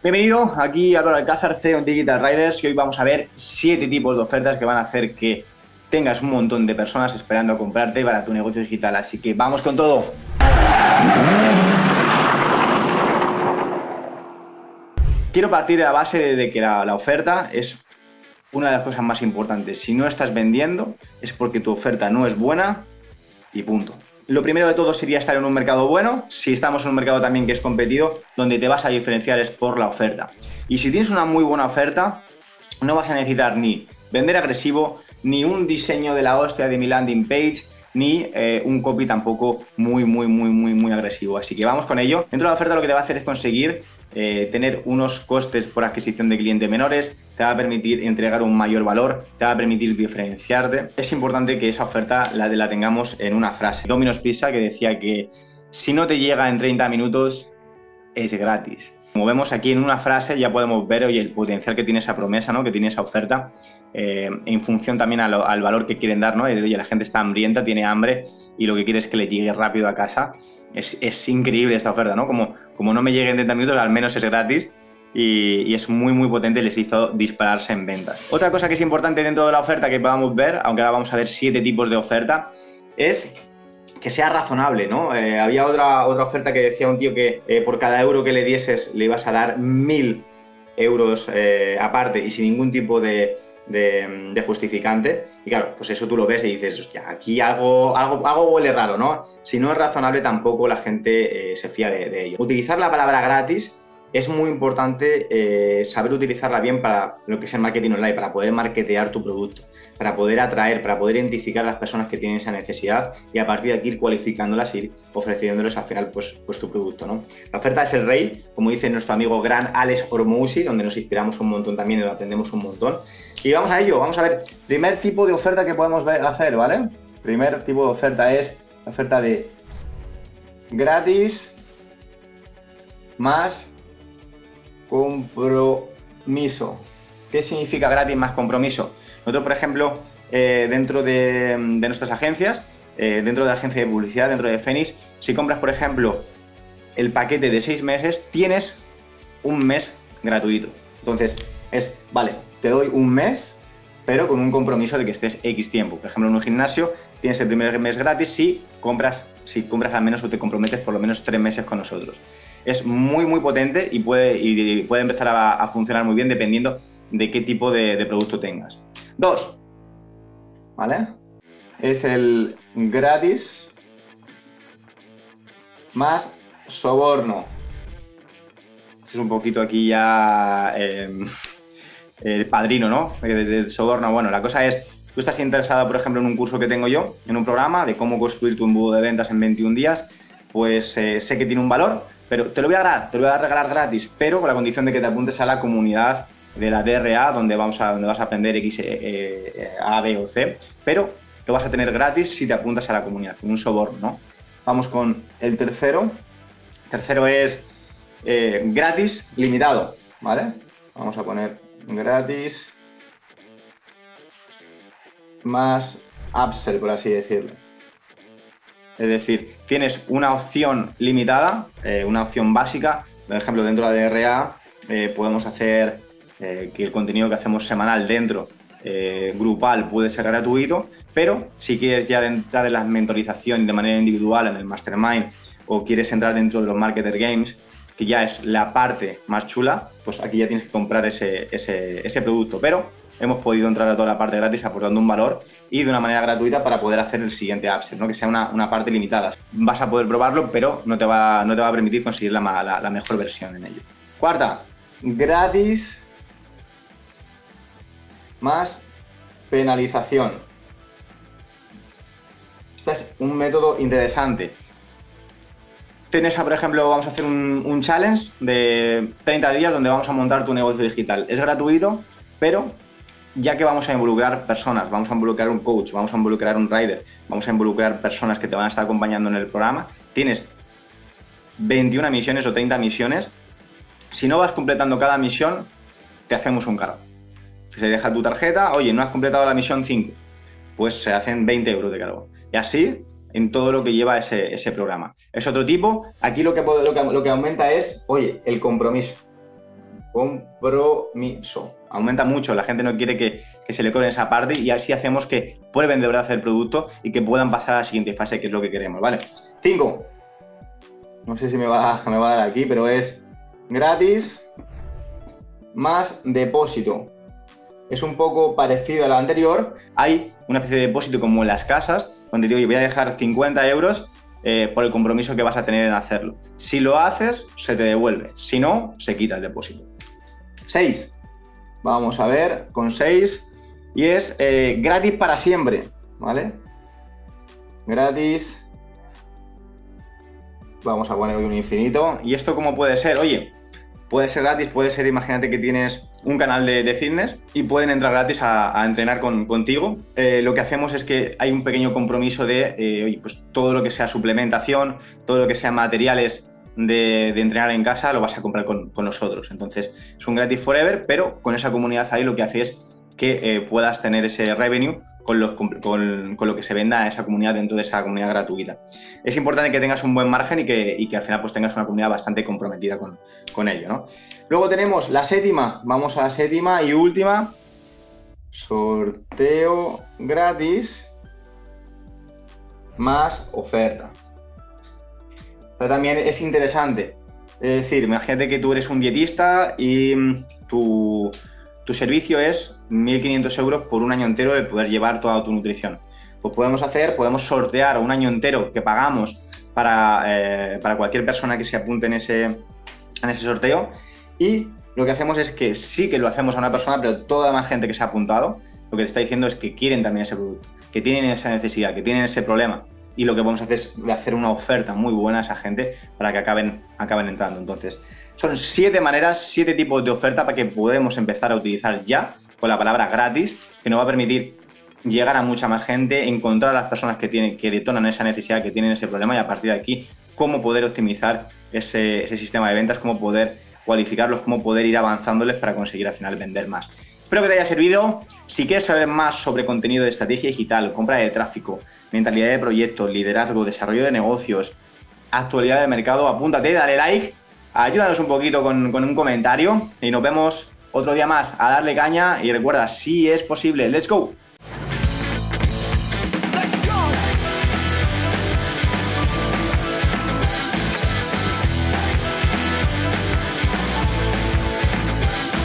Bienvenido aquí a Alcázar, CEO Digital Riders y hoy vamos a ver siete tipos de ofertas que van a hacer que tengas un montón de personas esperando a comprarte para tu negocio digital. Así que vamos con todo. Quiero partir de la base de que la oferta es una de las cosas más importantes. Si no estás vendiendo es porque tu oferta no es buena y punto. Lo primero de todo sería estar en un mercado bueno. Si estamos en un mercado también que es competido, donde te vas a diferenciar es por la oferta. Y si tienes una muy buena oferta, no vas a necesitar ni vender agresivo, ni un diseño de la hostia de mi landing page, ni eh, un copy tampoco muy, muy, muy, muy, muy agresivo. Así que vamos con ello. Dentro de la oferta lo que te va a hacer es conseguir eh, tener unos costes por adquisición de cliente menores, te va a permitir entregar un mayor valor, te va a permitir diferenciarte. Es importante que esa oferta la, la tengamos en una frase. Domino's Pizza que decía que si no te llega en 30 minutos, es gratis. Como vemos aquí en una frase ya podemos ver hoy el potencial que tiene esa promesa, ¿no? que tiene esa oferta, eh, en función también al, valor que quieren dar. ¿no? Oye, la gente está hambrienta, tiene hambre y lo que quiere es que le llegue rápido a casa es, increíble esta oferta, ¿no? Como, como no me lleguen 30 minutos, al menos es gratis y, es muy, muy potente, les hizo dispararse en ventas. Otra cosa que es importante dentro de la oferta que podamos ver, aunque ahora vamos a ver siete tipos de oferta, es que sea razonable, ¿no? Eh, había otra, otra oferta que decía un tío que eh, por cada euro que le dieses le ibas a dar mil euros eh, aparte y sin ningún tipo de, de, justificante. Y claro, pues eso tú lo ves y dices, hostia, aquí algo, algo, algo huele raro, ¿no? Si no es razonable, tampoco la gente se fía de, ello. Utilizar la palabra gratis es muy importante eh, saber utilizarla bien para lo que es el marketing online, para poder marketear tu producto, para poder atraer, para poder identificar a las personas que tienen esa necesidad y a partir de aquí ir cualificándolas y ir ofreciéndoles al final pues, pues tu producto. ¿no? La oferta es el rey, como dice nuestro amigo gran Alex Ormousi, donde nos inspiramos un montón también y lo aprendemos un montón. Y vamos a ello, vamos a ver, primer tipo de oferta que podemos hacer, ¿vale? Primer tipo de oferta es la oferta de gratis más compromiso. ¿Qué significa gratis más compromiso? Nosotros, por ejemplo, eh, dentro de, nuestras agencias, eh, dentro de la agencia de publicidad, dentro de Fenix, si compras, por ejemplo, el paquete de seis meses, tienes un mes gratuito. Entonces, es, vale, te doy un mes, pero con un compromiso de que estés X tiempo. Por ejemplo, en un gimnasio tienes el primer mes gratis si compras, si compras al menos o te comprometes por lo menos tres meses con nosotros. Es muy, muy potente y puede, y puede empezar a, funcionar muy bien dependiendo de qué tipo de, producto tengas. Dos, ¿vale? Es el gratis más soborno. Es un poquito aquí ya... Eh, el padrino, ¿no? Del soborno. Bueno, la cosa es, tú estás interesado, por ejemplo, en un curso que tengo yo, en un programa de cómo construir tu embudo de ventas en 21 días, pues eh, sé que tiene un valor, pero te lo voy a regalar, te lo voy a regalar gratis, pero con la condición de que te apuntes a la comunidad de la DRA, donde, vamos a, donde vas a aprender X, eh, eh, A, B o C, pero lo vas a tener gratis si te apuntas a la comunidad, con un soborno, ¿no? Vamos con el tercero. tercero es gratis limitado, ¿vale? Vamos a poner gratis más upsell, por así decirlo. Es decir, tienes una opción limitada, eh, una opción básica. Por ejemplo, dentro de la DRA eh, podemos hacer eh, que el contenido que hacemos semanal dentro grupal puede ser gratuito, pero si quieres ya entrar en la mentorización de manera individual en el mastermind o quieres entrar dentro de los marketer games, que ya es la parte más chula, pues aquí ya tienes que comprar ese, ese, producto. Pero hemos podido entrar a toda la parte gratis aportando un valor y de una manera gratuita para poder hacer el siguiente upsell, ¿no? que sea una, una, parte limitada. Vas a poder probarlo, pero no te va, no te va a permitir conseguir la, la, mejor versión en ello. Cuarta, gratis más penalización. Este es un método interesante Tienes, por ejemplo, vamos a hacer un, challenge de 30 días donde vamos a montar tu negocio digital. Es gratuito, pero ya que vamos a involucrar personas, vamos a involucrar un coach, vamos a involucrar un rider, vamos a involucrar personas que te van a estar acompañando en el programa, tienes 21 misiones o 30 misiones. Si no vas completando cada misión, te hacemos un cargo. Si se deja tu tarjeta, oye, no has completado la misión 5, pues se hacen 20 euros de cargo. Y así en todo lo que lleva ese, programa. Es otro tipo. Aquí lo que, lo, que, lo que aumenta es, oye, el compromiso. compromiso. Aumenta mucho, la gente no quiere que, se le corre esa parte y así hacemos que prueben de verdad el producto y que puedan pasar a la siguiente fase, que es lo que queremos, ¿vale? 5. No sé si me va, me va a dar aquí, pero es gratis más depósito. Es un poco parecido a la anterior. Hay una especie de depósito como en las casas, donde digo, yo voy a dejar 50 euros eh, por el compromiso que vas a tener en hacerlo. Si lo haces, se te devuelve. Si no, se quita el depósito. 6. Vamos a ver con 6. Y es eh, gratis para siempre. ¿Vale? Gratis. Vamos a poner hoy un infinito. ¿Y esto cómo puede ser? Oye, puede ser gratis, puede ser, imagínate que tienes un canal de, fitness y pueden entrar gratis a, entrenar contigo. Eh, lo que hacemos es que hay un pequeño compromiso de, eh, pues todo lo que sea suplementación, todo lo que sea materiales de, entrenar en casa, lo vas a comprar con, nosotros. Entonces, es un gratis forever, pero con esa comunidad ahí lo que hace es que eh, puedas tener ese revenue con, lo que se venda a esa comunidad dentro de esa comunidad gratuita. Es importante que tengas un buen margen y que, al final pues tengas una comunidad bastante comprometida con, ello. Luego tenemos la séptima, vamos a la séptima y última, sorteo gratis más oferta. Pero también es interesante. Es decir, imagínate que tú eres un dietista y mm, tu, tu servicio es 1.500 euros por un año entero de poder llevar toda tu nutrición. Pues podemos hacer, podemos sortear un año entero que pagamos para, eh, para cualquier persona que se apunte en ese, en ese sorteo y lo que hacemos es que sí que lo hacemos a una persona, pero toda más gente que se ha apuntado, lo que te está diciendo es que quieren también ese producto, que tienen esa necesidad, que tienen ese problema. Y lo que vamos a hacer es hacer una oferta muy buena a esa gente para que acaben, acaben entrando. Entonces, son siete maneras, siete tipos de oferta para que podemos empezar a utilizar ya con la palabra gratis, que nos va a permitir llegar a mucha más gente, encontrar a las personas que, tienen, que detonan esa necesidad, que tienen ese problema y a partir de aquí, cómo poder optimizar ese, sistema de ventas, cómo poder cualificarlos, cómo poder ir avanzándoles para conseguir al final vender más. Espero que te haya servido. Si quieres saber más sobre contenido de estrategia digital, compra de tráfico, mentalidad de proyectos, liderazgo, desarrollo de negocios, actualidad de mercado, apúntate, dale like, ayúdanos un poquito con, con un comentario y nos vemos otro día más a darle caña y recuerda, si es posible, let's go.